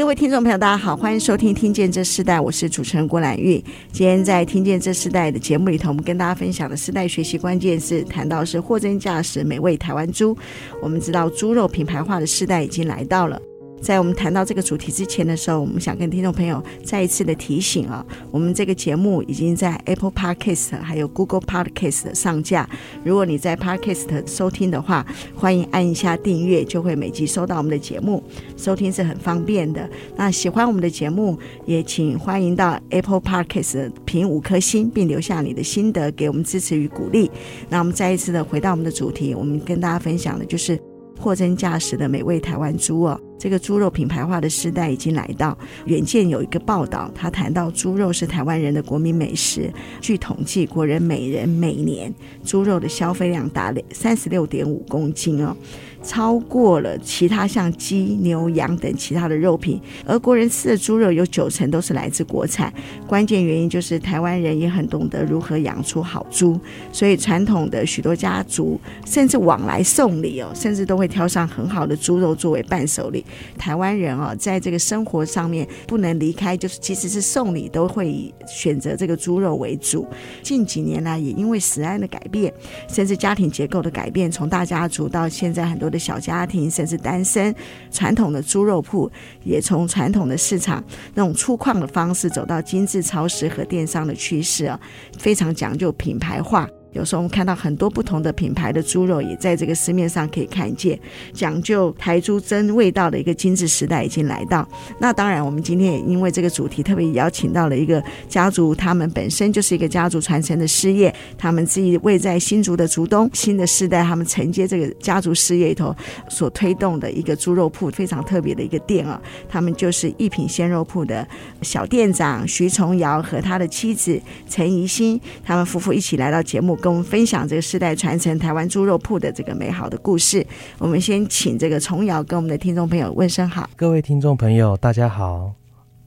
各位听众朋友，大家好，欢迎收听《听见这世代》，我是主持人郭兰玉。今天在《听见这世代》的节目里头，我们跟大家分享的世代学习关键是谈到是货真价实美味台湾猪。我们知道猪肉品牌化的世代已经来到了。在我们谈到这个主题之前的时候，我们想跟听众朋友再一次的提醒啊，我们这个节目已经在 Apple Podcast 还有 Google Podcast 上架。如果你在 Podcast 收听的话，欢迎按一下订阅，就会每集收到我们的节目，收听是很方便的。那喜欢我们的节目，也请欢迎到 Apple Podcast 评五颗星，并留下你的心得，给我们支持与鼓励。那我们再一次的回到我们的主题，我们跟大家分享的就是货真价实的美味台湾猪哦。这个猪肉品牌化的时代已经来到。远见有一个报道，他谈到猪肉是台湾人的国民美食。据统计，国人每人每年猪肉的消费量达三十六点五公斤哦。超过了其他像鸡、牛、羊等其他的肉品，而国人吃的猪肉有九成都是来自国产。关键原因就是台湾人也很懂得如何养出好猪，所以传统的许多家族甚至往来送礼哦，甚至都会挑上很好的猪肉作为伴手礼。台湾人哦，在这个生活上面不能离开，就是即使是送礼都会以选择这个猪肉为主。近几年来，也因为食安的改变，甚至家庭结构的改变，从大家族到现在很多的小家庭，甚至单身，传统的猪肉铺也从传统的市场那种粗犷的方式，走到精致超市和电商的趋势啊，非常讲究品牌化。有时候我们看到很多不同的品牌的猪肉，也在这个市面上可以看见，讲究台猪真味道的一个精致时代已经来到。那当然，我们今天也因为这个主题，特别邀请到了一个家族，他们本身就是一个家族传承的事业，他们自己位在新竹的竹东，新的世代他们承接这个家族事业里头所推动的一个猪肉铺，非常特别的一个店啊。他们就是一品鲜肉铺的小店长徐崇尧和他的妻子陈怡欣，他们夫妇一起来到节目。跟我们分享这个世代传承台湾猪肉铺的这个美好的故事。我们先请这个崇尧跟我们的听众朋友问声好。各位听众朋友，大家好，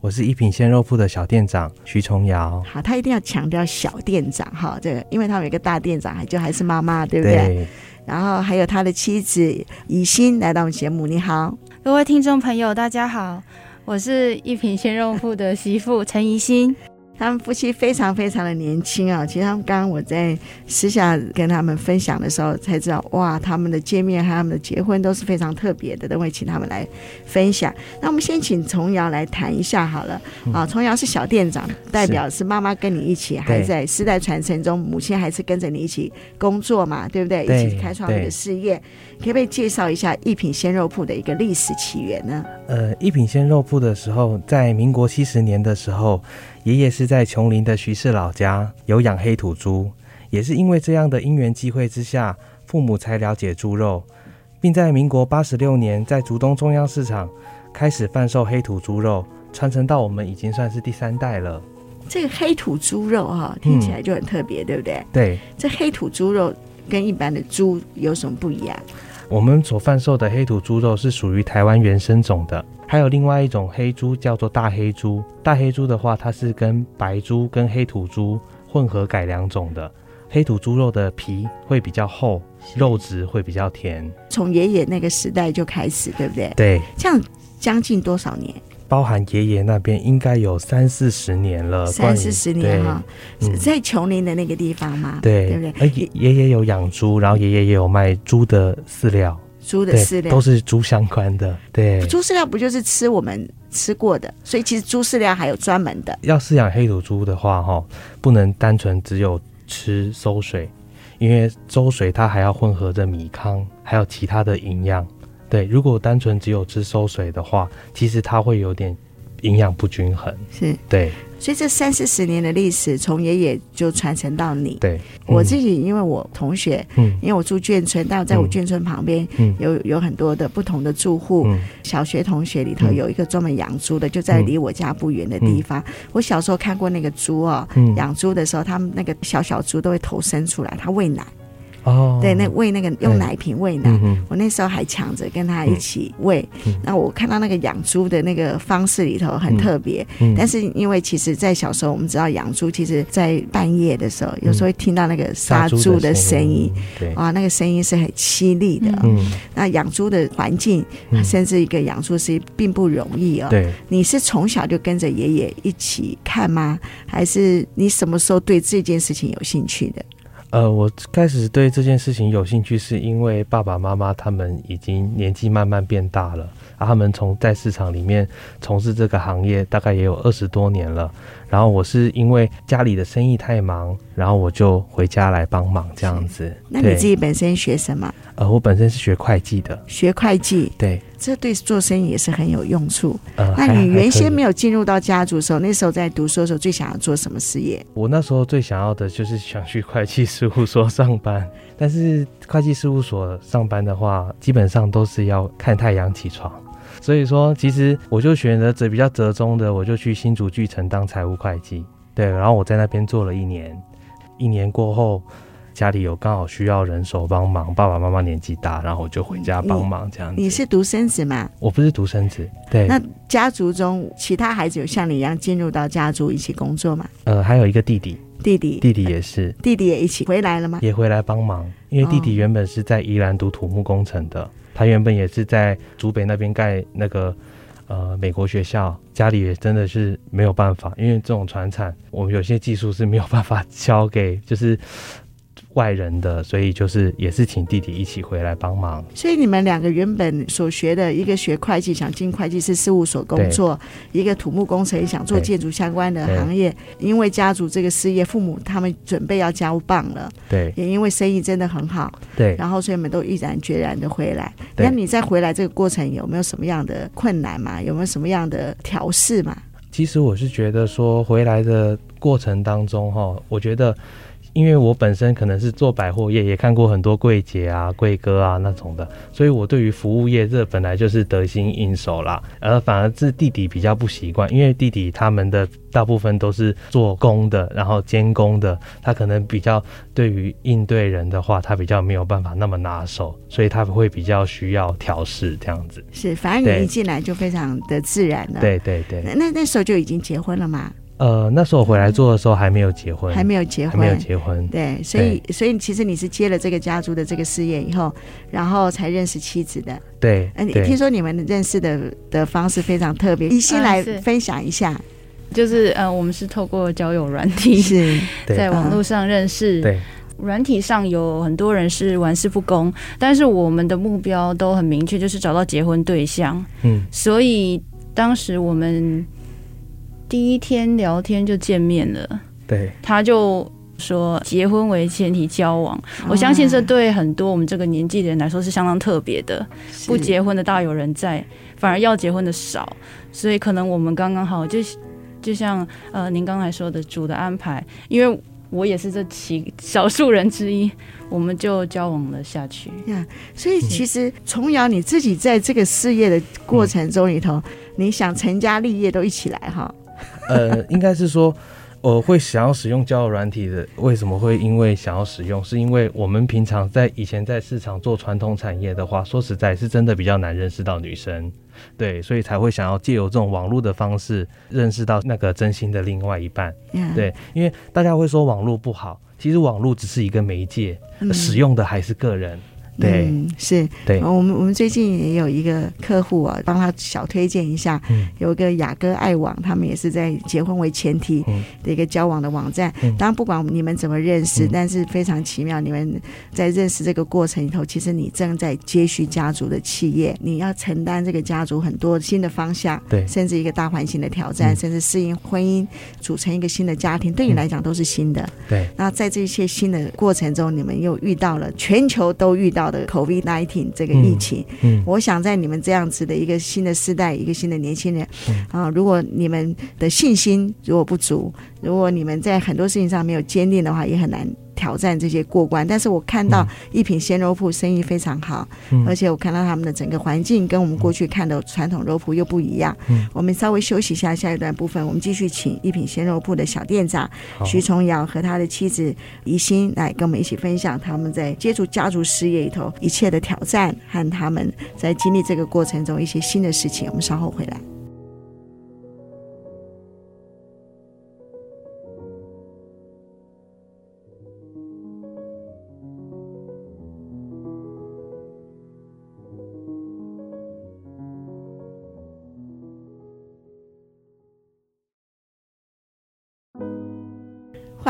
我是一品鲜肉铺的小店长徐崇尧。好，他一定要强调小店长哈，这个因为他有一个大店长，还就还是妈妈，对不对？对。然后还有他的妻子怡欣来到我们节目，你好，各位听众朋友，大家好，我是一品鲜肉铺的媳妇陈怡欣。他们夫妻非常非常的年轻啊！其实他们刚刚我在私下跟他们分享的时候才知道，哇，他们的见面和他们的结婚都是非常特别的，等会请他们来分享。那我们先请崇尧来谈一下好了。啊，崇尧是小店长，代表是妈妈跟你一起还在世代传承中，母亲还是跟着你一起工作嘛，对不对？对，一起开创这个事业，可不可以介绍一下一品鲜肉铺的一个历史起源呢？呃，一品鲜肉铺的时候，在民国七十年的时候。爷爷是在琼林的徐氏老家有养黑土猪，也是因为这样的因缘机会之下，父母才了解猪肉，并在民国八十六年在竹东中央市场开始贩售黑土猪肉，传承到我们已经算是第三代了。这个黑土猪肉哈，听起来就很特别，嗯、对不对？对，这黑土猪肉跟一般的猪有什么不一样？我们所贩售的黑土猪肉是属于台湾原生种的。还有另外一种黑猪叫做大黑猪，大黑猪的话，它是跟白猪跟黑土猪混合改良种的。黑土猪肉的皮会比较厚，肉质会比较甜。从爷爷那个时代就开始，对不对？对，这样将近多少年？包含爷爷那边应该有三四十年了，三四十年哈，在琼林的那个地方嘛，对，对不对？而爷爷有养猪，然后爷爷也有卖猪的饲料。猪的饲料都是猪相关的，对。猪饲料不就是吃我们吃过的？所以其实猪饲料还有专门的。要饲养黑土猪的话，哈，不能单纯只有吃馊水，因为馊水它还要混合着米糠，还有其他的营养。对，如果单纯只有吃收水的话，其实它会有点营养不均衡。是。对，所以这三四十年的历史，从爷爷就传承到你。对，我自己因为我同学，嗯，因为我住眷村，但我在我眷村旁边，嗯，有有很多的不同的住户。嗯，小学同学里头有一个专门养猪的，就在离我家不远的地方。嗯，我小时候看过那个猪哦，嗯，养猪的时候，他们那个小小猪都会头伸出来，它喂奶。哦，对，那喂那个用奶瓶喂奶，嗯、我那时候还抢着跟他一起喂。那、嗯、我看到那个养猪的那个方式里头很特别，嗯、但是因为其实，在小时候我们知道养猪，其实，在半夜的时候，有时候会听到那个杀猪的声音，对，啊，那个声音是很凄厉的。嗯，那养猪的环境，甚至一个养猪是并不容易哦。对，你是从小就跟着爷爷一起看吗？还是你什么时候对这件事情有兴趣的？呃，我开始对这件事情有兴趣，是因为爸爸妈妈他们已经年纪慢慢变大了，他们从在市场里面从事这个行业，大概也有二十多年了。然后我是因为家里的生意太忙，然后我就回家来帮忙这样子。那你自己本身学什么？呃，我本身是学会计的。学会计，对，这对做生意也是很有用处。呃，那你原先没有进入到家族的时候，那时候在读书的时候，最想要做什么事业？我那时候最想要的就是想去会计事务所上班，但是会计事务所上班的话，基本上都是要看太阳起床。所以说，其实我就选择这比较折中的，我就去新竹巨城当财务会计。对，然后我在那边做了一年，一年过后，家里有刚好需要人手帮忙，爸爸妈妈年纪大，然后我就回家帮忙这样子。你，你是独生子吗？我不是独生子。对。那家族中其他孩子有像你一样进入到家族一起工作吗？呃，还有一个弟弟。弟弟。弟弟也是。弟弟也一起回来了吗？也回来帮忙，因为弟弟原本是在宜兰读土木工程的。他原本也是在竹北那边盖那个呃美国学校，家里也真的是没有办法，因为这种船产，我们有些技术是没有办法交给，就是。外人的，所以就是也是请弟弟一起回来帮忙。所以你们两个原本所学的，一个学会计，想进会计师事务所工作；一个土木工程，想做建筑相关的行业。因为家族这个事业，父母他们准备要交棒了，对，也因为生意真的很好，对，然后所以我们都毅然决然的回来。那你在回来这个过程有没有什么样的困难嘛？有没有什么样的调试嘛？其实我是觉得说回来的过程当中，哈，我觉得。因为我本身可能是做百货业，也看过很多柜姐啊、柜哥啊那种的，所以我对于服务业这本来就是得心应手啦。而反而是弟弟比较不习惯，因为弟弟他们的大部分都是做工的，然后监工的，他可能比较对于应对人的话，他比较没有办法那么拿手，所以他会比较需要调试这样子。是，反而你一进来就非常的自然了。对对对。那那时候就已经结婚了吗？呃，那时候我回来做的时候还没有结婚，还没有结婚，还没有结婚。对，所以所以其实你是接了这个家族的这个事业以后，然后才认识妻子的。对，嗯、呃，听说你们认识的的方式非常特别，你先来分享一下。就是呃，我们是透过交友软体，是在网络上认识。对，软体上有很多人是玩世不恭，但是我们的目标都很明确，就是找到结婚对象。嗯，所以当时我们。第一天聊天就见面了，对，他就说结婚为前提交往，我相信这对很多我们这个年纪的人来说是相当特别的，不结婚的大有人在，反而要结婚的少，所以可能我们刚刚好就就像呃您刚才说的主的安排，因为我也是这其少数人之一，我们就交往了下去。呀，所以其实从瑶你自己在这个事业的过程中里头，你想成家立业都一起来哈。呃，应该是说，我会想要使用交友软体的。为什么会因为想要使用？是因为我们平常在以前在市场做传统产业的话，说实在，是真的比较难认识到女生，对，所以才会想要借由这种网络的方式认识到那个真心的另外一半。对，因为大家会说网络不好，其实网络只是一个媒介，使用的还是个人。对，嗯，是，对，我们我们最近也有一个客户啊，帮他小推荐一下，嗯，有一个雅歌爱网，他们也是在结婚为前提的一个交往的网站。嗯，当然不管你们怎么认识，嗯，但是非常奇妙，你们在认识这个过程里头，其实你正在接续家族的企业，你要承担这个家族很多新的方向，对，甚至一个大环境的挑战，嗯，甚至适应婚姻，组成一个新的家庭，对你来讲都是新的。对，那在这些新的过程中，你们又遇到了全球都遇到。到的 COVID-19 这个疫情。嗯，嗯我想在你们这样子的一个新的时代，一个新的年轻人，嗯、啊，如果你们的信心如果不足，如果你们在很多事情上没有坚定的话，也很难。挑战这些过关，但是我看到一品鲜肉铺生意非常好，嗯、而且我看到他们的整个环境跟我们过去看的传统肉铺又不一样。嗯、我们稍微休息一下，下一段部分我们继续请一品鲜肉铺的小店长徐崇尧和他的妻子怡心来跟我们一起分享他们在接触家族事业里头一切的挑战和他们在经历这个过程中一些新的事情。我们稍后回来。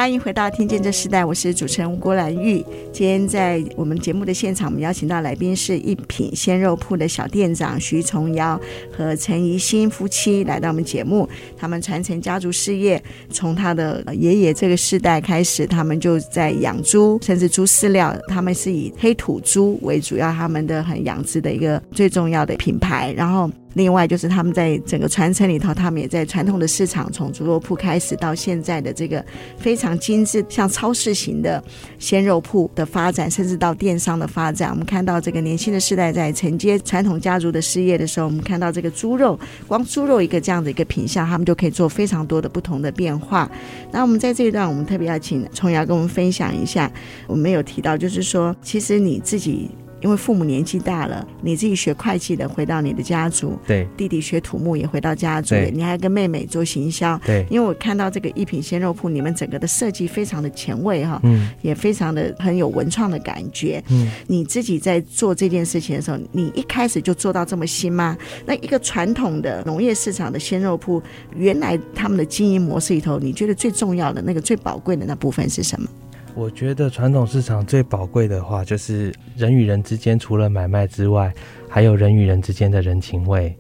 欢迎回到《听见这时代》，我是主持人郭兰玉。今天在我们节目的现场，我们邀请到来宾是一品鲜肉铺的小店长徐崇尧和陈怡欣夫妻来到我们节目。他们传承家族事业，从他的爷爷这个世代开始，他们就在养猪，甚至猪饲料，他们是以黑土猪为主要，他们的很养殖的一个最重要的品牌。然后。另外就是他们在整个传承里头，他们也在传统的市场，从猪肉铺开始到现在的这个非常精致，像超市型的鲜肉铺的发展，甚至到电商的发展。我们看到这个年轻的世代在承接传统家族的事业的时候，我们看到这个猪肉，光猪肉一个这样的一个品相，他们就可以做非常多的不同的变化。那我们在这一段，我们特别要请崇阳跟我们分享一下，我们有提到，就是说，其实你自己。因为父母年纪大了，你自己学会计的回到你的家族，对，弟弟学土木也回到家族，你还跟妹妹做行销，对。因为我看到这个一品鲜肉铺，你们整个的设计非常的前卫哈，嗯，也非常的很有文创的感觉，嗯。你自己在做这件事情的时候，你一开始就做到这么新吗？那一个传统的农业市场的鲜肉铺，原来他们的经营模式里头，你觉得最重要的那个最宝贵的那部分是什么？我觉得传统市场最宝贵的话，就是人与人之间除了买卖之外，还有人与人之间的人情味，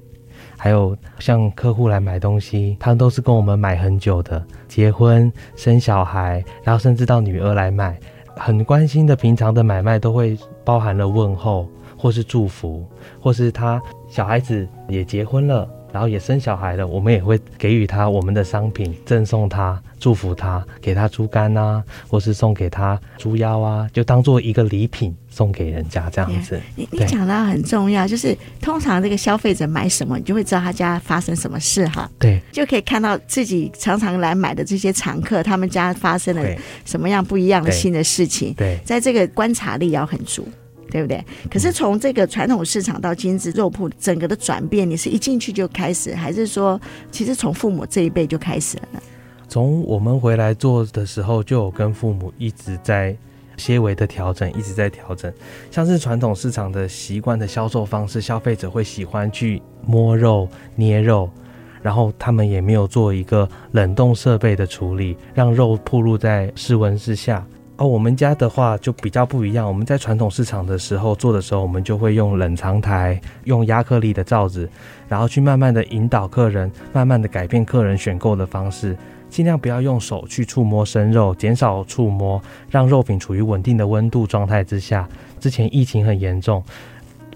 还有像客户来买东西，他们都是跟我们买很久的，结婚、生小孩，然后甚至到女儿来买，很关心的平常的买卖都会包含了问候，或是祝福，或是他小孩子也结婚了。然后也生小孩了，我们也会给予他我们的商品，赠送他，祝福他，给他猪肝啊，或是送给他猪腰啊，就当做一个礼品送给人家这样子。你你讲到很重要，就是通常这个消费者买什么，你就会知道他家发生什么事哈。对，就可以看到自己常常来买的这些常客，他们家发生了什么样不一样的新的事情。对，在这个观察力要很足。对不对？可是从这个传统市场到精致肉铺，整个的转变，你是一进去就开始，还是说其实从父母这一辈就开始了呢？从我们回来做的时候，就有跟父母一直在些微的调整，一直在调整。像是传统市场的习惯的销售方式，消费者会喜欢去摸肉、捏肉，然后他们也没有做一个冷冻设备的处理，让肉暴露在室温之下。哦，我们家的话就比较不一样。我们在传统市场的时候做的时候，我们就会用冷藏台，用压克力的罩子，然后去慢慢的引导客人，慢慢的改变客人选购的方式，尽量不要用手去触摸生肉，减少触摸，让肉品处于稳定的温度状态之下。之前疫情很严重，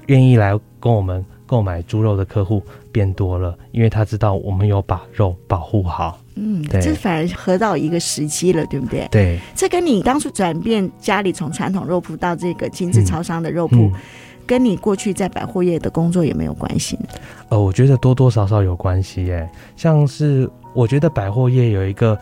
愿意来跟我们购买猪肉的客户变多了，因为他知道我们有把肉保护好。嗯，这反而合到一个时机了，对不对？对，这跟你当初转变家里从传统肉铺到这个精致超商的肉铺，嗯嗯、跟你过去在百货业的工作有没有关系呢？呃，我觉得多多少少有关系耶。像是我觉得百货业有一个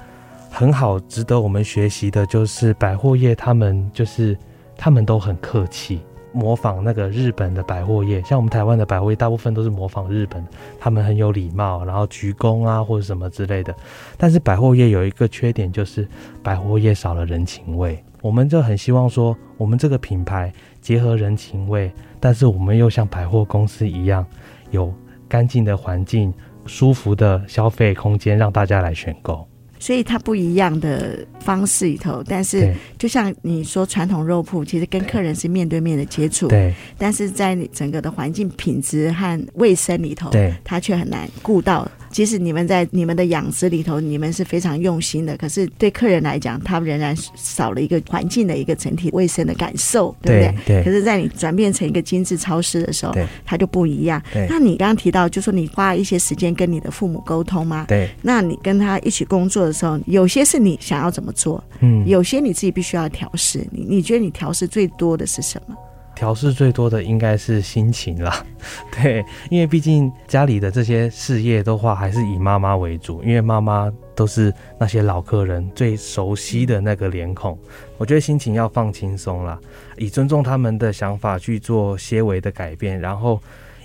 很好值得我们学习的，就是百货业他们就是他们都很客气。模仿那个日本的百货业，像我们台湾的百货业，大部分都是模仿日本，他们很有礼貌，然后鞠躬啊或者什么之类的。但是百货业有一个缺点，就是百货业少了人情味。我们就很希望说，我们这个品牌结合人情味，但是我们又像百货公司一样，有干净的环境、舒服的消费空间，让大家来选购。所以它不一样的方式里头，但是就像你说，传统肉铺其实跟客人是面对面的接触，对。但是在整个的环境品质和卫生里头，对，它却很难顾到即使你们在你们的养殖里头，你们是非常用心的，可是对客人来讲，他仍然少了一个环境的一个整体卫生的感受，对不对？对。可是，在你转变成一个精致超市的时候，对，它就不一样。对。那你刚刚提到，就说你花一些时间跟你的父母沟通吗？对。那你跟他一起工作的时候，有些是你想要怎么做？嗯。有些你自己必须要调试。你你觉得你调试最多的是什么？调试最多的应该是心情啦，对，因为毕竟家里的这些事业的话，还是以妈妈为主，因为妈妈都是那些老客人最熟悉的那个脸孔。我觉得心情要放轻松啦，以尊重他们的想法去做些微的改变，然后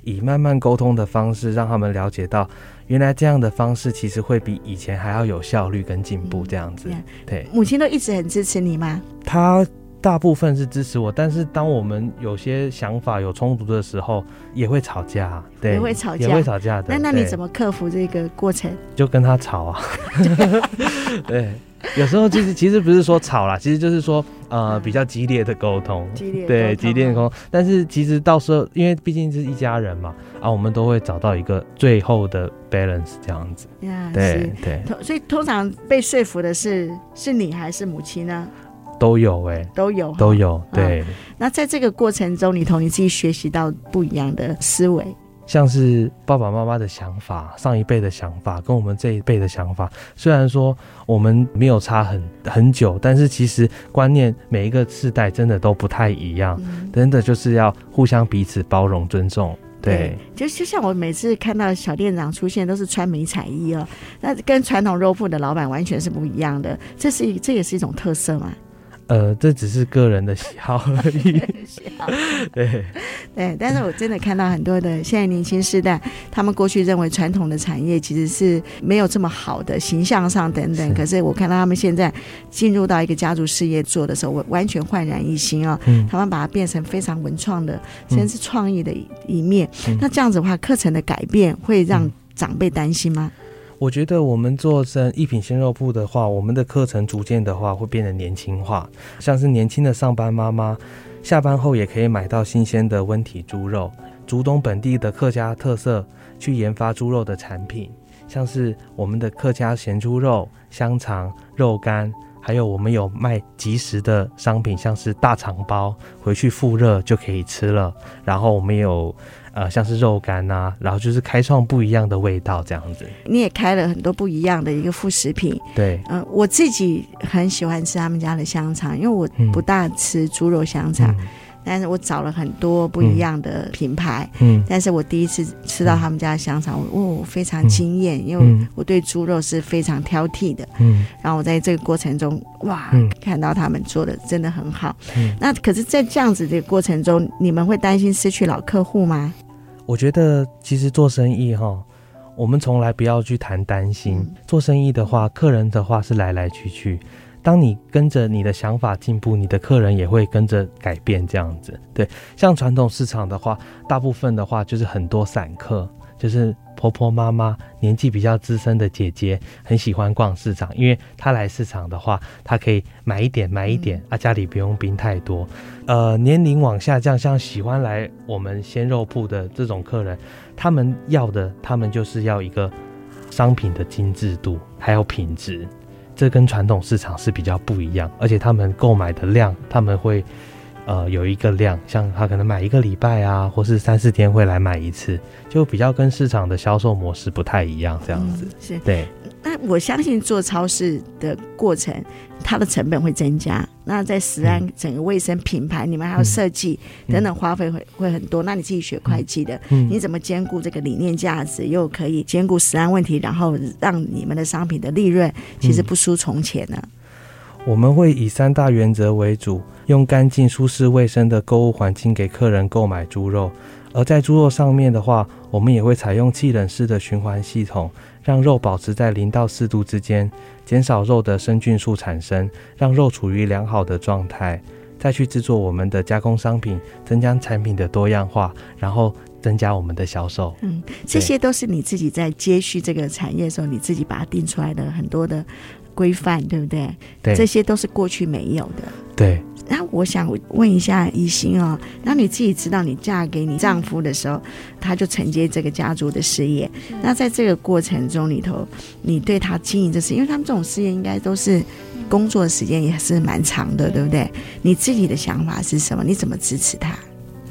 以慢慢沟通的方式，让他们了解到，原来这样的方式其实会比以前还要有效率跟进步。这样子，对，母亲都一直很支持你吗？她。大部分是支持我，但是当我们有些想法有冲突的时候，也会吵架，对，也会吵架，也会吵架的。那那你怎么克服这个过程？就跟他吵啊，对，有时候其实其实不是说吵啦，其实就是说呃比较激烈的沟通，激烈对激烈的沟通。但是其实到时候，因为毕竟是一家人嘛，啊，我们都会找到一个最后的 balance 这样子。呀，对对。所以通常被说服的是是你还是母亲呢？都有哎、欸，都有都有对、嗯。那在这个过程中，里头你自己学习到不一样的思维，像是爸爸妈妈的想法、上一辈的想法跟我们这一辈的想法，虽然说我们没有差很很久，但是其实观念每一个世代真的都不太一样，嗯、真的就是要互相彼此包容、尊重。对，对就就像我每次看到小店长出现，都是穿迷彩衣哦，那跟传统肉铺的老板完全是不一样的，这是一这也是一种特色嘛。呃，这只是个人的喜好 而已。对对，但是我真的看到很多的现在年轻世代，他们过去认为传统的产业其实是没有这么好的形象上等等，是可是我看到他们现在进入到一个家族事业做的时候，我完全焕然一新啊、哦！嗯、他们把它变成非常文创的，甚至是创意的一面。嗯、那这样子的话，课程的改变会让长辈担心吗？我觉得我们做成一品鲜肉铺的话，我们的课程逐渐的话会变得年轻化，像是年轻的上班妈妈，下班后也可以买到新鲜的温体猪肉，竹东本地的客家特色去研发猪肉的产品，像是我们的客家咸猪肉、香肠、肉干，还有我们有卖即食的商品，像是大肠包，回去复热就可以吃了，然后我们有。呃，像是肉干呐、啊，然后就是开创不一样的味道这样子。你也开了很多不一样的一个副食品。对，嗯、呃，我自己很喜欢吃他们家的香肠，因为我不大吃猪肉香肠。嗯但是我找了很多不一样的品牌，嗯，但是我第一次吃到他们家的香肠，我哦非常惊艳，因为我对猪肉是非常挑剔的，嗯，然后我在这个过程中，哇，看到他们做的真的很好，嗯，那可是，在这样子的过程中，你们会担心失去老客户吗？我觉得其实做生意哈，我们从来不要去谈担心，做生意的话，客人的话是来来去去。当你跟着你的想法进步，你的客人也会跟着改变，这样子。对，像传统市场的话，大部分的话就是很多散客，就是婆婆妈妈、年纪比较资深的姐姐，很喜欢逛市场，因为她来市场的话，她可以买一点买一点，嗯、啊，家里不用冰太多。呃，年龄往下降，像喜欢来我们鲜肉铺的这种客人，他们要的，他们就是要一个商品的精致度，还有品质。这跟传统市场是比较不一样，而且他们购买的量，他们会呃有一个量，像他可能买一个礼拜啊，或是三四天会来买一次，就比较跟市场的销售模式不太一样，这样子。嗯、是，对。那我相信做超市的过程，它的成本会增加。那在食安、整个卫生、品牌，你们还有设计等等，花费会会很多。那你自己学会计的，你怎么兼顾这个理念价值，又可以兼顾食安问题，然后让你们的商品的利润其实不输从前呢？我们会以三大原则为主，用干净、舒适、卫生的购物环境给客人购买猪肉。而在猪肉上面的话，我们也会采用气冷式的循环系统。让肉保持在零到四度之间，减少肉的生菌素产生，让肉处于良好的状态，再去制作我们的加工商品，增加产品的多样化，然后增加我们的销售。嗯，这些都是你自己在接续这个产业的时候，你自己把它定出来的很多的规范，对不对？对，这些都是过去没有的。对。那我想问一下宜兴哦，当你自己知道你嫁给你丈夫的时候，他就承接这个家族的事业。那在这个过程中里头，你对他经营这事，因为他们这种事业应该都是工作时间也是蛮长的，对不对？你自己的想法是什么？你怎么支持他？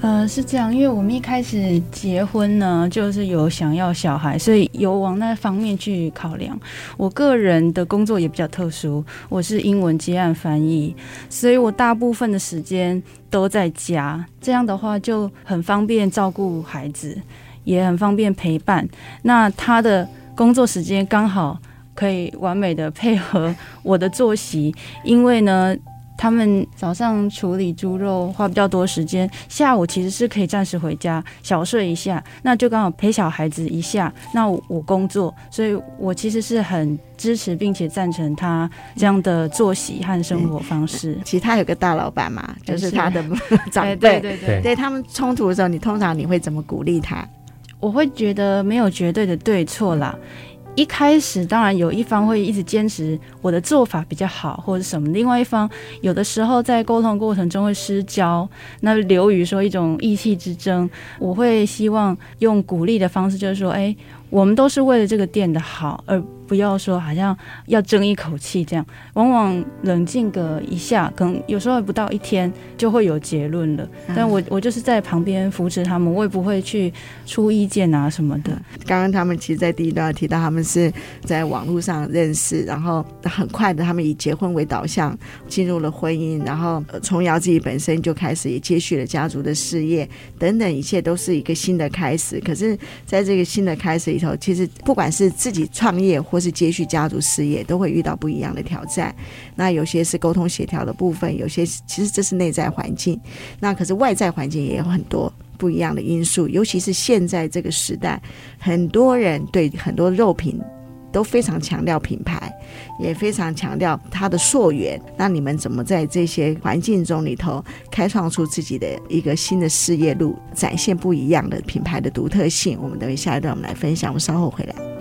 呃，是这样，因为我们一开始结婚呢，就是有想要小孩，所以有往那方面去考量。我个人的工作也比较特殊，我是英文接案翻译，所以我大部分的时间都在家，这样的话就很方便照顾孩子，也很方便陪伴。那他的工作时间刚好可以完美的配合我的作息，因为呢。他们早上处理猪肉花比较多时间，下午其实是可以暂时回家小睡一下，那就刚好陪小孩子一下。那我，我工作，所以我其实是很支持并且赞成他这样的作息和生活方式。其实他有个大老板嘛，就是他的长辈，对对对，对他们冲突的时候，你通常你会怎么鼓励他？我会觉得没有绝对的对错啦。一开始当然有一方会一直坚持我的做法比较好或者什么，另外一方有的时候在沟通过程中会失焦，那流于说一种意气之争。我会希望用鼓励的方式，就是说，哎，我们都是为了这个店的好而。不要说好像要争一口气这样，往往冷静个一下，可能有时候不到一天就会有结论了。但我我就是在旁边扶持他们，我也不会去出意见啊什么的。刚刚他们其实，在第一段提到他们是在网络上认识，然后很快的他们以结婚为导向进入了婚姻，然后崇瑶自己本身就开始也接续了家族的事业等等，一切都是一个新的开始。可是，在这个新的开始其实不管是自己创业或是接续家族事业，都会遇到不一样的挑战。那有些是沟通协调的部分，有些其实这是内在环境。那可是外在环境也有很多不一样的因素。尤其是现在这个时代，很多人对很多肉品都非常强调品牌，也非常强调它的溯源。那你们怎么在这些环境中里头开创出自己的一个新的事业路，展现不一样的品牌的独特性？我们等于下一段我们来分享。我们稍后回来。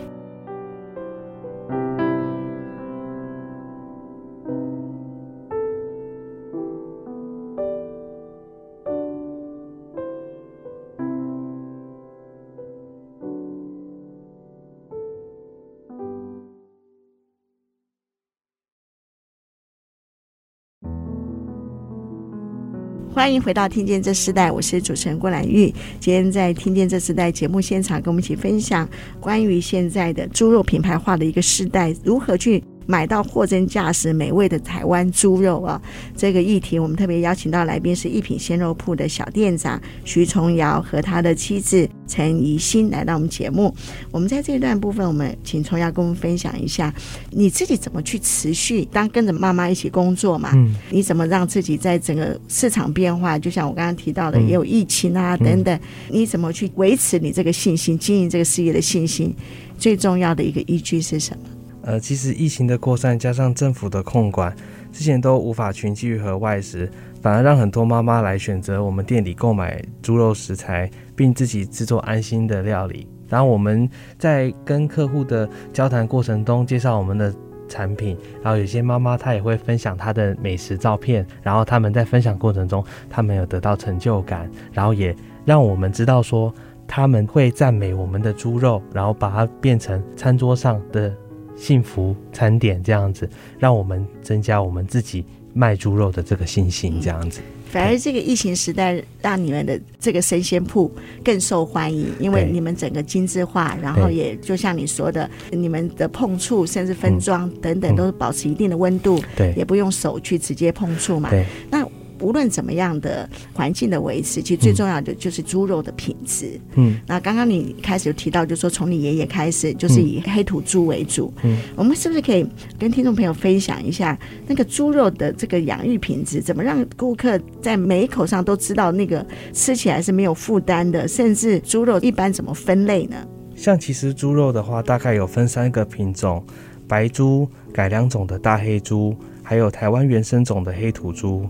欢迎回到《听见这世代》，我是主持人郭兰玉。今天在《听见这世代》节目现场，跟我们一起分享关于现在的猪肉品牌化的一个时代，如何去。买到货真价实、美味的台湾猪肉啊！这个议题，我们特别邀请到来宾是一品鲜肉铺的小店长徐崇尧和他的妻子陈怡欣来到我们节目。我们在这一段部分，我们请崇尧跟我们分享一下，你自己怎么去持续当跟着妈妈一起工作嘛？嗯，你怎么让自己在整个市场变化？就像我刚刚提到的，也有疫情啊等等，你怎么去维持你这个信心、经营这个事业的信心？最重要的一个依据是什么？呃，其实疫情的扩散加上政府的控管，之前都无法群聚和外食，反而让很多妈妈来选择我们店里购买猪肉食材，并自己制作安心的料理。然后我们在跟客户的交谈过程中介绍我们的产品，然后有些妈妈她也会分享她的美食照片，然后他们在分享过程中，他们有得到成就感，然后也让我们知道说他们会赞美我们的猪肉，然后把它变成餐桌上的。幸福餐点这样子，让我们增加我们自己卖猪肉的这个信心，这样子。反而这个疫情时代，让你们的这个生鲜铺更受欢迎，因为你们整个精致化，然后也就像你说的，你们的碰触甚至分装等等，都是保持一定的温度，对，也不用手去直接碰触嘛。对，那。无论怎么样的环境的维持，其实最重要的就是猪肉的品质。嗯，那刚刚你开始有提到，就是说从你爷爷开始，就是以黑土猪为主。嗯，我们是不是可以跟听众朋友分享一下那个猪肉的这个养育品质，怎么让顾客在每一口上都知道那个吃起来是没有负担的？甚至猪肉一般怎么分类呢？像其实猪肉的话，大概有分三个品种：白猪、改良种的大黑猪，还有台湾原生种的黑土猪。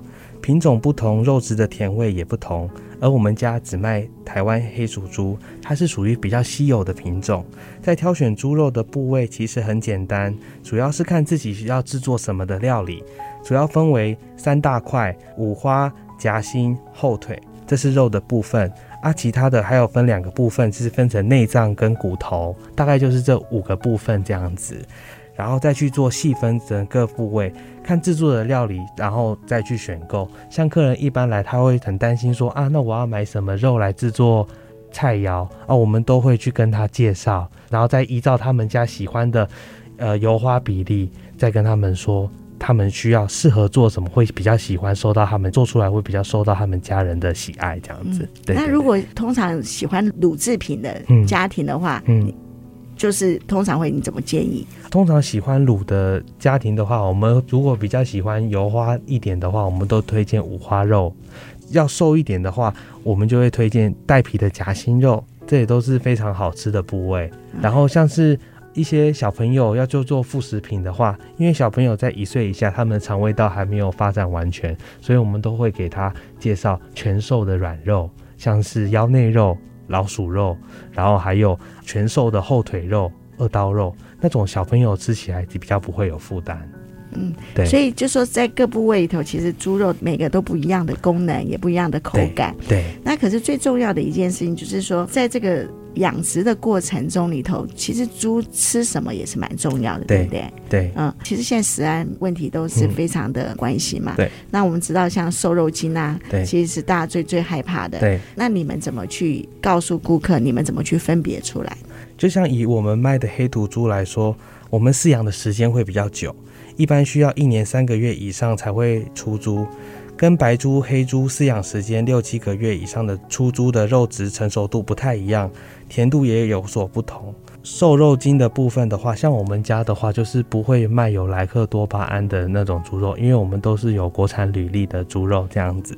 品种不同，肉质的甜味也不同。而我们家只卖台湾黑土猪，它是属于比较稀有的品种。在挑选猪肉的部位，其实很简单，主要是看自己需要制作什么的料理。主要分为三大块：五花、夹心、后腿，这是肉的部分。啊，其他的还有分两个部分，就是分成内脏跟骨头，大概就是这五个部分这样子。然后再去做细分整个部位，看制作的料理，然后再去选购。像客人一般来，他会很担心说啊，那我要买什么肉来制作菜肴啊？我们都会去跟他介绍，然后再依照他们家喜欢的呃油花比例，再跟他们说他们需要适合做什么，会比较喜欢收到他们做出来会比较受到他们家人的喜爱这样子。嗯、对，对，对。那如果通常喜欢乳制品的家庭的话，嗯。嗯就是通常会你怎么建议？通常喜欢卤的家庭的话，我们如果比较喜欢油花一点的话，我们都推荐五花肉；要瘦一点的话，我们就会推荐带皮的夹心肉，这也都是非常好吃的部位。然后像是一些小朋友要就做副食品的话，因为小朋友在一岁以下，他们的肠胃道还没有发展完全，所以我们都会给他介绍全瘦的软肉，像是腰内肉。老鼠肉，然后还有全瘦的后腿肉、二刀肉，那种小朋友吃起来比较不会有负担。嗯，对。所以就说在各部位里头，其实猪肉每个都不一样的功能，也不一样的口感。对。对，那可是最重要的一件事情，就是说在这个。养殖的过程中里头，其实猪吃什么也是蛮重要的，对，对不对？对，嗯，其实现在食安问题都是非常的关系嘛。嗯、对。那我们知道，像瘦肉精啊，对，其实是大家最最害怕的。对。那你们怎么去告诉顾客？你们怎么去分别出来？就像以我们卖的黑土猪来说，我们饲养的时间会比较久，一般需要一年三个月以上才会出猪。跟白猪、黑猪饲养时间六七个月以上的出猪的肉质成熟度不太一样，甜度也有所不同。瘦肉精的部分的话，像我们家的话，就是不会卖有莱克多巴胺的那种猪肉，因为我们都是有国产履历的猪肉这样子。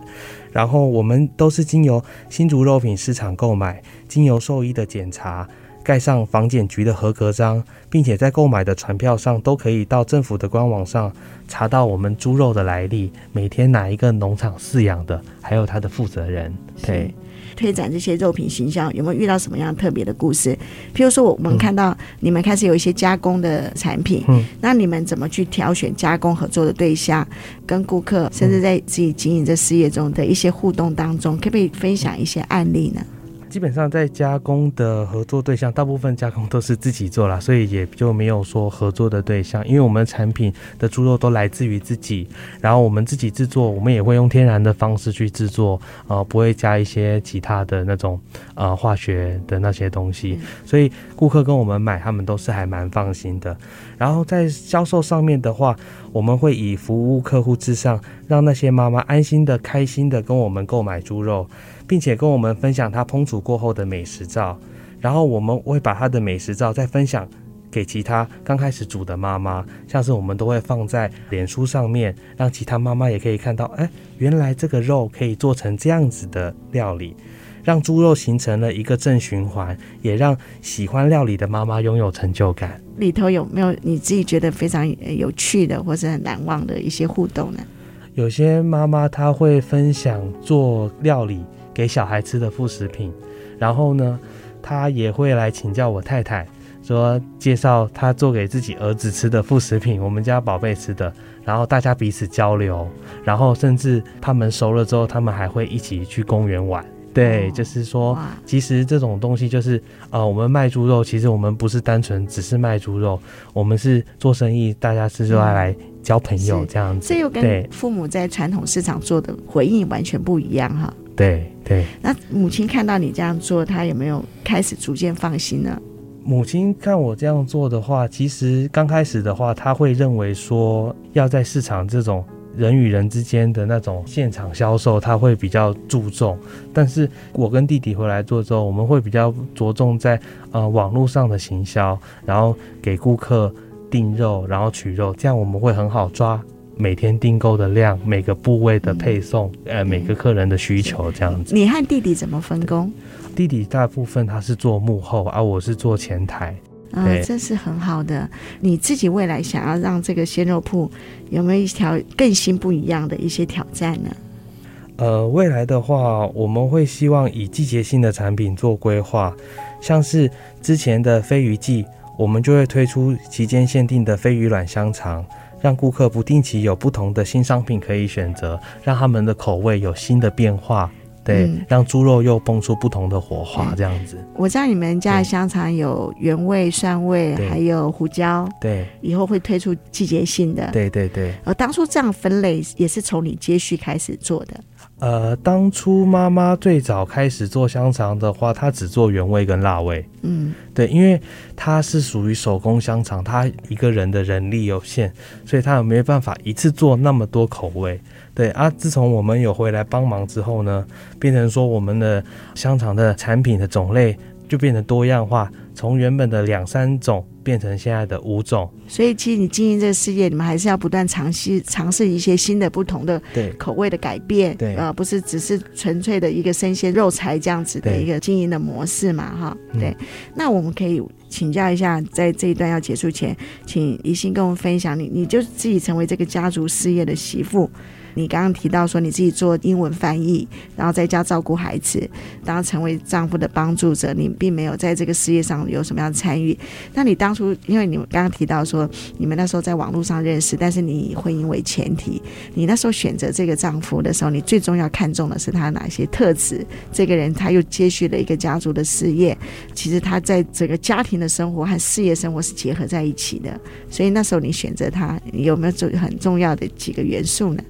然后我们都是经由新竹肉品市场购买，经由兽医的检查。盖上房检局的合格章，并且在购买的船票上都可以到政府的官网上查到我们猪肉的来历，每天哪一个农场饲养的，还有它的负责人。对，推展这些肉品形象有没有遇到什么样特别的故事？譬如说，我们看到你们开始有一些加工的产品，嗯，那你们怎么去挑选加工合作的对象，跟顾客，甚至在自己经营这事业中的一些互动当中，可不可以分享一些案例呢？基本上在加工的合作对象，大部分加工都是自己做啦，所以也就没有说合作的对象。因为我们产品的猪肉都来自于自己，然后我们自己制作，我们也会用天然的方式去制作，呃，不会加一些其他的那种呃化学的那些东西，所以顾客跟我们买，他们都是还蛮放心的。然后在销售上面的话，我们会以服务客户至上，让那些妈妈安心的、开心的跟我们购买猪肉。并且跟我们分享他烹煮过后的美食照，然后我们会把他的美食照再分享给其他刚开始煮的妈妈，像是我们都会放在脸书上面，让其他妈妈也可以看到，哎，原来这个肉可以做成这样子的料理，让猪肉形成了一个正循环，也让喜欢料理的妈妈拥有成就感。里头有没有你自己觉得非常有趣的或是很难忘的一些互动呢？有些妈妈她会分享做料理。给小孩吃的副食品，然后呢，他也会来请教我太太，说介绍他做给自己儿子吃的副食品，我们家宝贝吃的，然后大家彼此交流，然后甚至他们熟了之后，他们还会一起去公园玩。对，哦、就是说，其实这种东西就是，呃，我们卖猪肉，其实我们不是单纯只是卖猪肉，我们是做生意，大家是说来交朋友这样子。这又跟父母在传统市场做的回应完全不一样哈。对对。那母亲看到你这样做，她有没有开始逐渐放心呢？母亲看我这样做的话，其实刚开始的话，她会认为说要在市场这种。人与人之间的那种现场销售，他会比较注重。但是我跟弟弟回来做之后，我们会比较着重在呃网络上的行销，然后给顾客订肉，然后取肉，这样我们会很好抓每天订购的量，每个部位的配送，嗯、呃，每个客人的需求这样子。你和弟弟怎么分工？弟弟大部分他是做幕后，而、啊、我是做前台。嗯，这是很好的。你自己未来想要让这个鲜肉铺有没有一条更新不一样的一些挑战呢？呃，未来的话，我们会希望以季节性的产品做规划，像是之前的飞鱼季，我们就会推出期间限定的飞鱼卵香肠，让顾客不定期有不同的新商品可以选择，让他们的口味有新的变化。对，嗯、让猪肉又蹦出不同的火花，这样子。我知道你们家的香肠有原味、蒜味，还有胡椒。对，以后会推出季节性的。对对对。呃，当初这样分类也是从你接续开始做的。呃，当初妈妈最早开始做香肠的话，她只做原味跟辣味。嗯，对，因为她是属于手工香肠，她一个人的人力有限，所以她也没办法一次做那么多口味。对啊，自从我们有回来帮忙之后呢，变成说我们的香肠的产品的种类就变得多样化，从原本的两三种。变成现在的五种，所以其实你经营这个事业，你们还是要不断尝试尝试一些新的、不同的口味的改变，对啊、呃，不是只是纯粹的一个生鲜肉材这样子的一个经营的模式嘛，哈，对。嗯、那我们可以请教一下，在这一段要结束前，请宜兴跟我们分享你，你就自己成为这个家族事业的媳妇。你刚刚提到说你自己做英文翻译，然后在家照顾孩子，当成为丈夫的帮助者，你并没有在这个事业上有什么样的参与。那你当初，因为你们刚刚提到说你们那时候在网络上认识，但是你以婚姻为前提，你那时候选择这个丈夫的时候，你最重要看重的是他哪些特质？这个人他又接续了一个家族的事业，其实他在整个家庭的生活和事业生活是结合在一起的。所以那时候你选择他，有没有做很重要的几个元素呢？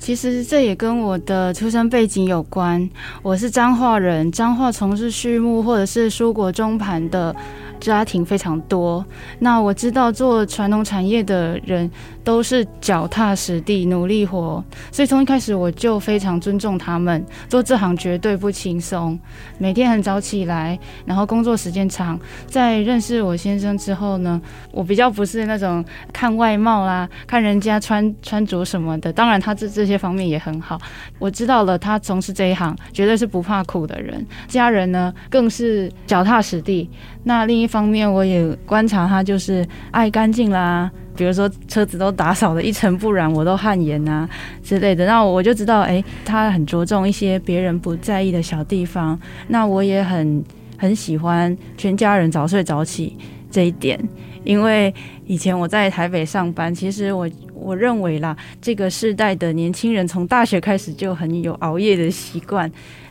其实这也跟我的出生背景有关。我是彰化人，彰化从事畜牧或者是蔬果中盘的家庭非常多。那我知道做传统产业的人，都是脚踏实地努力活，所以从一开始我就非常尊重他们。做这行绝对不轻松，每天很早起来，然后工作时间长。在认识我先生之后呢，我比较不是那种看外貌啦，看人家穿穿着什么的。当然他这这些方面也很好。我知道了，他从事这一行绝对是不怕苦的人。家人呢更是脚踏实地。那另一方面，我也观察他就是爱干净啦。比如说车子都打扫得一尘不染，我都汗颜啊之类的，那我就知道，哎，他很着重一些别人不在意的小地方。那我也很很喜欢全家人早睡早起这一点，因为以前我在台北上班，其实我我认为啦，这个世代的年轻人从大学开始就很有熬夜的习惯，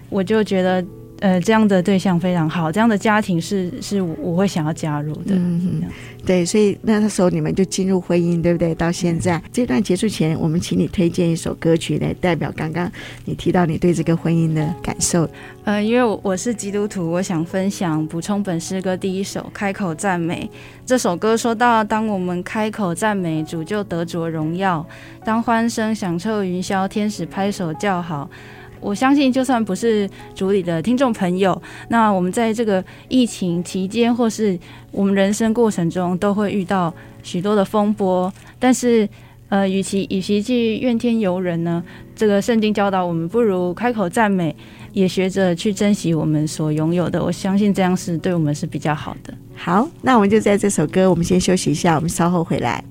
我就觉得。呃，这样的对象非常好，这样的家庭是是我会想要加入的。嗯哼，对，所以那时候你们就进入婚姻，对不对？到现在这段结束前，我们请你推荐一首歌曲来代表刚刚你提到你对这个婚姻的感受。呃，因为我我是基督徒，我想分享补充本诗歌第一首《开口赞美》这首歌，说到当我们开口赞美主，就得着荣耀；当欢声响彻云霄，天使拍手叫好。我相信，就算不是主里的听众朋友，那我们在这个疫情期间，或是我们人生过程中，都会遇到许多的风波。但是，呃，与其与其去怨天尤人呢，这个圣经教导我们，不如开口赞美，也学着去珍惜我们所拥有的。我相信这样是对我们是比较好的。好，那我们就在这首歌，我们先休息一下，我们稍后回来。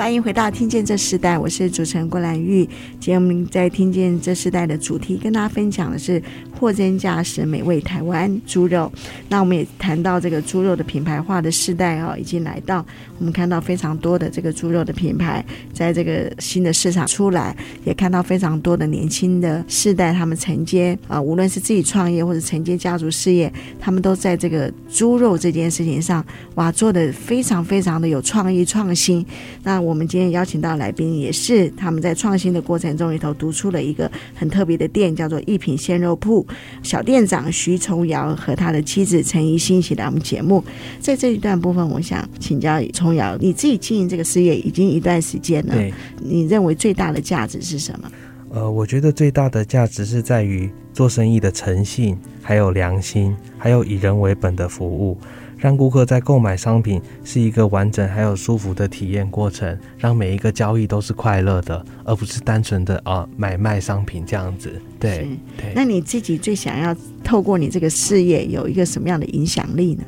欢迎回到《听见这时代》，我是主持人郭兰玉。今天我们在《听见这时代》的主题，跟大家分享的是货真价实美味台湾猪肉。那我们也谈到这个猪肉的品牌化的时代哦，已经来到。我们看到非常多的这个猪肉的品牌在这个新的市场出来，也看到非常多的年轻的世代，他们承接啊，无论是自己创业或者承接家族事业，他们都在这个猪肉这件事情上，哇，做得非常非常的有创意创新。那。我们今天邀请到来宾，也是他们在创新的过程中里头独出了一个很特别的店，叫做一品鲜肉铺。小店长徐崇尧和他的妻子陈怡欣一起来我们节目。在这一段部分，我想请教崇尧，你自己经营这个事业已经一段时间了，你认为最大的价值是什么？呃，我觉得最大的价值是在于做生意的诚信，还有良心，还有以人为本的服务。让顾客在购买商品是一个完整还有舒服的体验过程，让每一个交易都是快乐的，而不是单纯的啊买卖商品这样子。对，对。那你自己最想要透过你这个事业有一个什么样的影响力呢？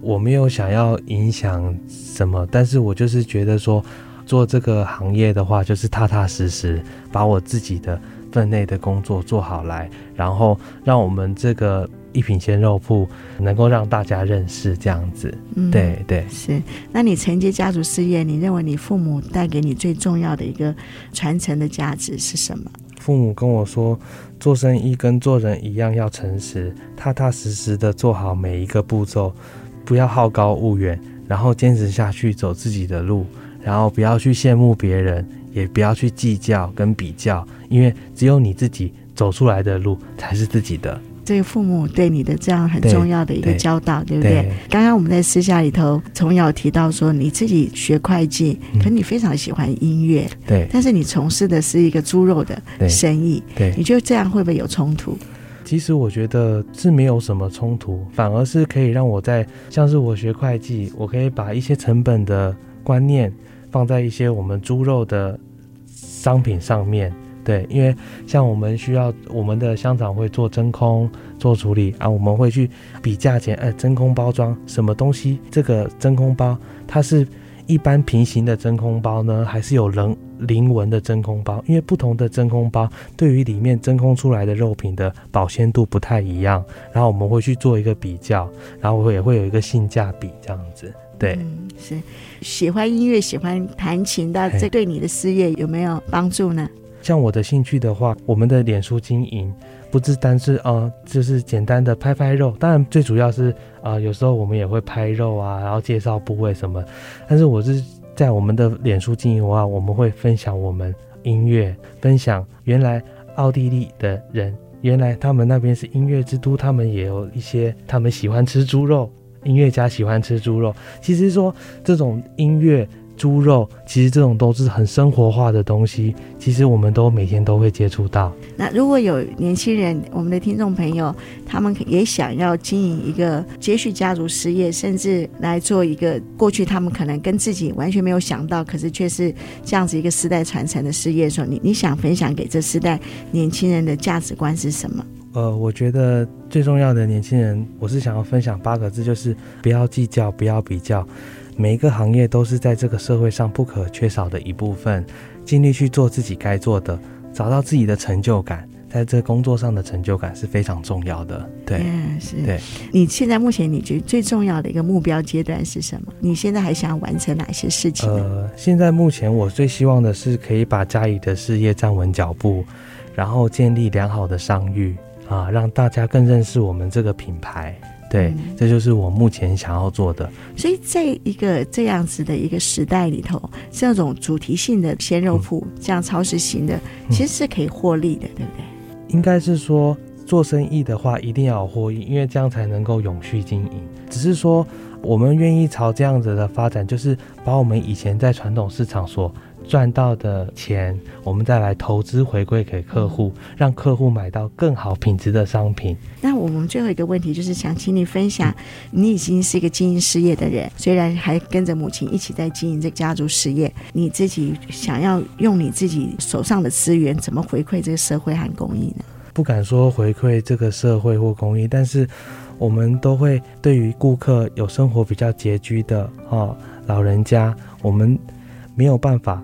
我没有想要影响什么，但是我就是觉得说，做这个行业的话，就是踏踏实实把我自己的分内的工作做好来，然后让我们这个一品鲜肉铺能够让大家认识这样子。嗯，对对是。那你承接家族事业，你认为你父母带给你最重要的一个传承的价值是什么？父母跟我说，做生意跟做人一样，要诚实，踏踏实实的做好每一个步骤，不要好高骛远，然后坚持下去，走自己的路，然后不要去羡慕别人，也不要去计较跟比较，因为只有你自己走出来的路才是自己的。这个父母对你的这样很重要的一个教导，对，不对，对？刚刚我们在私下里头，从小提到说，你自己学会计，嗯、可你非常喜欢音乐，对。但是你从事的是一个猪肉的生意，对。对，你觉得这样会不会有冲突？其实我觉得是没有什么冲突，反而是可以让我在像是我学会计，我可以把一些成本的观念放在一些我们猪肉的商品上面。对，因为像我们需要我们的香肠会做真空做处理啊，我们会去比价钱，哎，真空包装什么东西？这个真空包它是一般平行的真空包呢，还是有棱棱纹的真空包？因为不同的真空包对于里面真空出来的肉品的保鲜度不太一样，然后我们会去做一个比较，然后也会有一个性价比这样子。对，嗯，是喜欢音乐、喜欢弹琴的，这对你的事业有没有帮助呢？像我的兴趣的话，我们的脸书经营不只单是呃，就是简单的拍拍肉，当然最主要是啊、有时候我们也会拍肉啊，然后介绍部位什么。但是我是在我们的脸书经营的话，我们会分享我们音乐，分享原来奥地利的人，原来他们那边是音乐之都，他们也有一些他们喜欢吃猪肉，音乐家喜欢吃猪肉。其实说这种音乐。猪肉其实这种都是很生活化的东西，其实我们都每天都会接触到。那如果有年轻人，我们的听众朋友，他们也想要经营一个接续家族事业，甚至来做一个过去他们可能跟自己完全没有想到，可是却是这样子一个世代传承的事业的时候，你你想分享给这世代年轻人的价值观是什么？呃，我觉得最重要的年轻人，我是想要分享八个字，就是不要计较，不要比较。每一个行业都是在这个社会上不可缺少的一部分，尽力去做自己该做的，找到自己的成就感，在这工作上的成就感是非常重要的。对，yeah, 是。对，你现在目前你觉得最重要的一个目标阶段是什么？你现在还想完成哪些事情？呃，现在目前我最希望的是可以把家里的事业站稳脚步，然后建立良好的商誉啊，让大家更认识我们这个品牌。对，这就是我目前想要做的。所以，在一个这样子的一个时代里头，这种主题性的鲜肉铺，嗯、这样超市型的，其实是可以获利的，嗯、对不对？应该是说，做生意的话，一定要有获益，因为这样才能够永续经营。只是说，我们愿意朝这样子的发展，就是把我们以前在传统市场所赚到的钱，我们再来投资回馈给客户，让客户买到更好品质的商品。那我们最后一个问题就是想请你分享，你已经是一个经营事业的人，虽然还跟着母亲一起在经营这个家族事业，你自己想要用你自己手上的资源，怎么回馈这个社会和公益呢？不敢说回馈这个社会或公益，但是我们都会对于顾客有生活比较拮据的啊老人家，我们没有办法。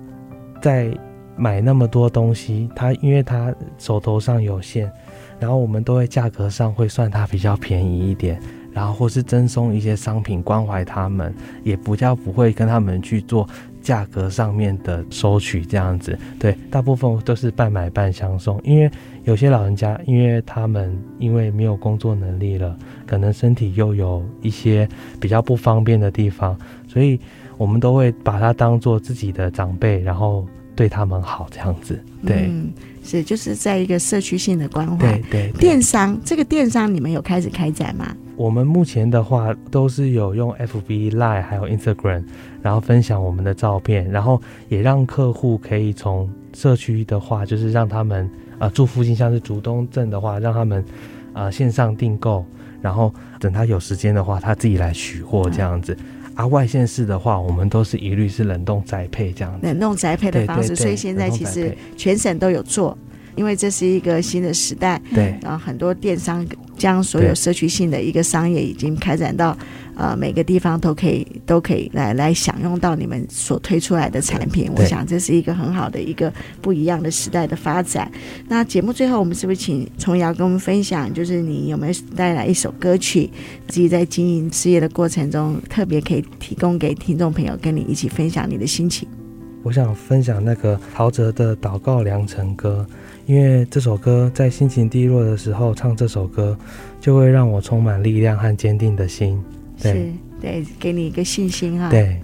在买那么多东西，他因为他手头上有限，然后我们都会价格上会算他比较便宜一点，然后或是赠送一些商品关怀他们，也不叫不会跟他们去做价格上面的收取这样子。对，大部分都是半买半相送，因为有些老人家，因为他们因为没有工作能力了，可能身体又有一些比较不方便的地方，所以。我们都会把他当做自己的长辈，然后对他们好，这样子。对，嗯，是就是在一个社区性的关怀。对对，对。电商这个电商，你们有开始开展吗？我们目前的话都是有用 FB Live 还有 Instagram，然后分享我们的照片，然后也让客户可以从社区的话，就是让他们啊、呃、住附近，像是竹东镇的话，让他们啊、呃、线上订购，然后等他有时间的话，他自己来取货这样子。嗯啊，外县市的话，我们都是一律是冷冻宅配这样子，冷冻宅配的方式，所以现在其实全省都有做，因为这是一个新的时代，对，然后很多电商将所有社区性的一个商业已经开展到啊、呃每个地方都可以都可以来来享用到你们所推出来的产品。我想这是一个很好的一个不一样的时代的发展。那节目最后，我们是不是请崇瑶跟我们分享，就是你有没有带来一首歌曲，自己在经营事业的过程中，特别可以提供给听众朋友跟你一起分享你的心情？我想分享那个陶喆的《祷告良辰歌》，因为这首歌在心情低落的时候唱这首歌，就会让我充满力量和坚定的心。对，对，给你一个信心哈。对。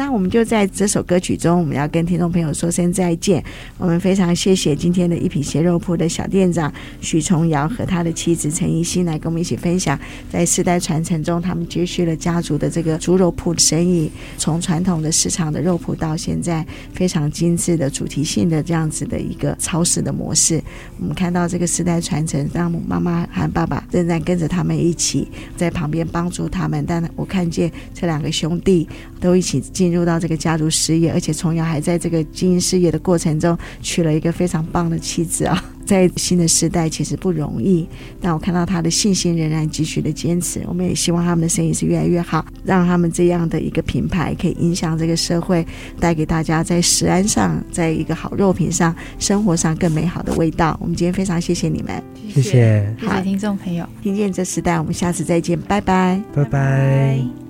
那我们就在这首歌曲中，我们要跟听众朋友说声再见。我们非常谢谢今天的一品鞋肉铺的小店长许崇尧和他的妻子陈怡欣来跟我们一起分享，在世代传承中，他们接续了家族的这个猪肉铺的生意，从传统的市场的肉铺到现在非常精致的主题性的这样子的一个超市的模式。我们看到这个世代传承，让妈妈和爸爸仍然跟着他们一起在旁边帮助他们，但我看见这两个兄弟都一起。进入到这个家族事业，而且崇尧还在这个经营事业的过程中娶了一个非常棒的妻子啊！在新的时代其实不容易，但我看到他的信心仍然继续的坚持。我们也希望他们的生意是越来越好，让他们这样的一个品牌可以影响这个社会，带给大家在食安上，在一个好肉品上，生活上更美好的味道。我们今天非常谢谢你们，谢谢，谢谢听众朋友，听见这时代，我们下次再见，拜拜，拜拜。拜拜。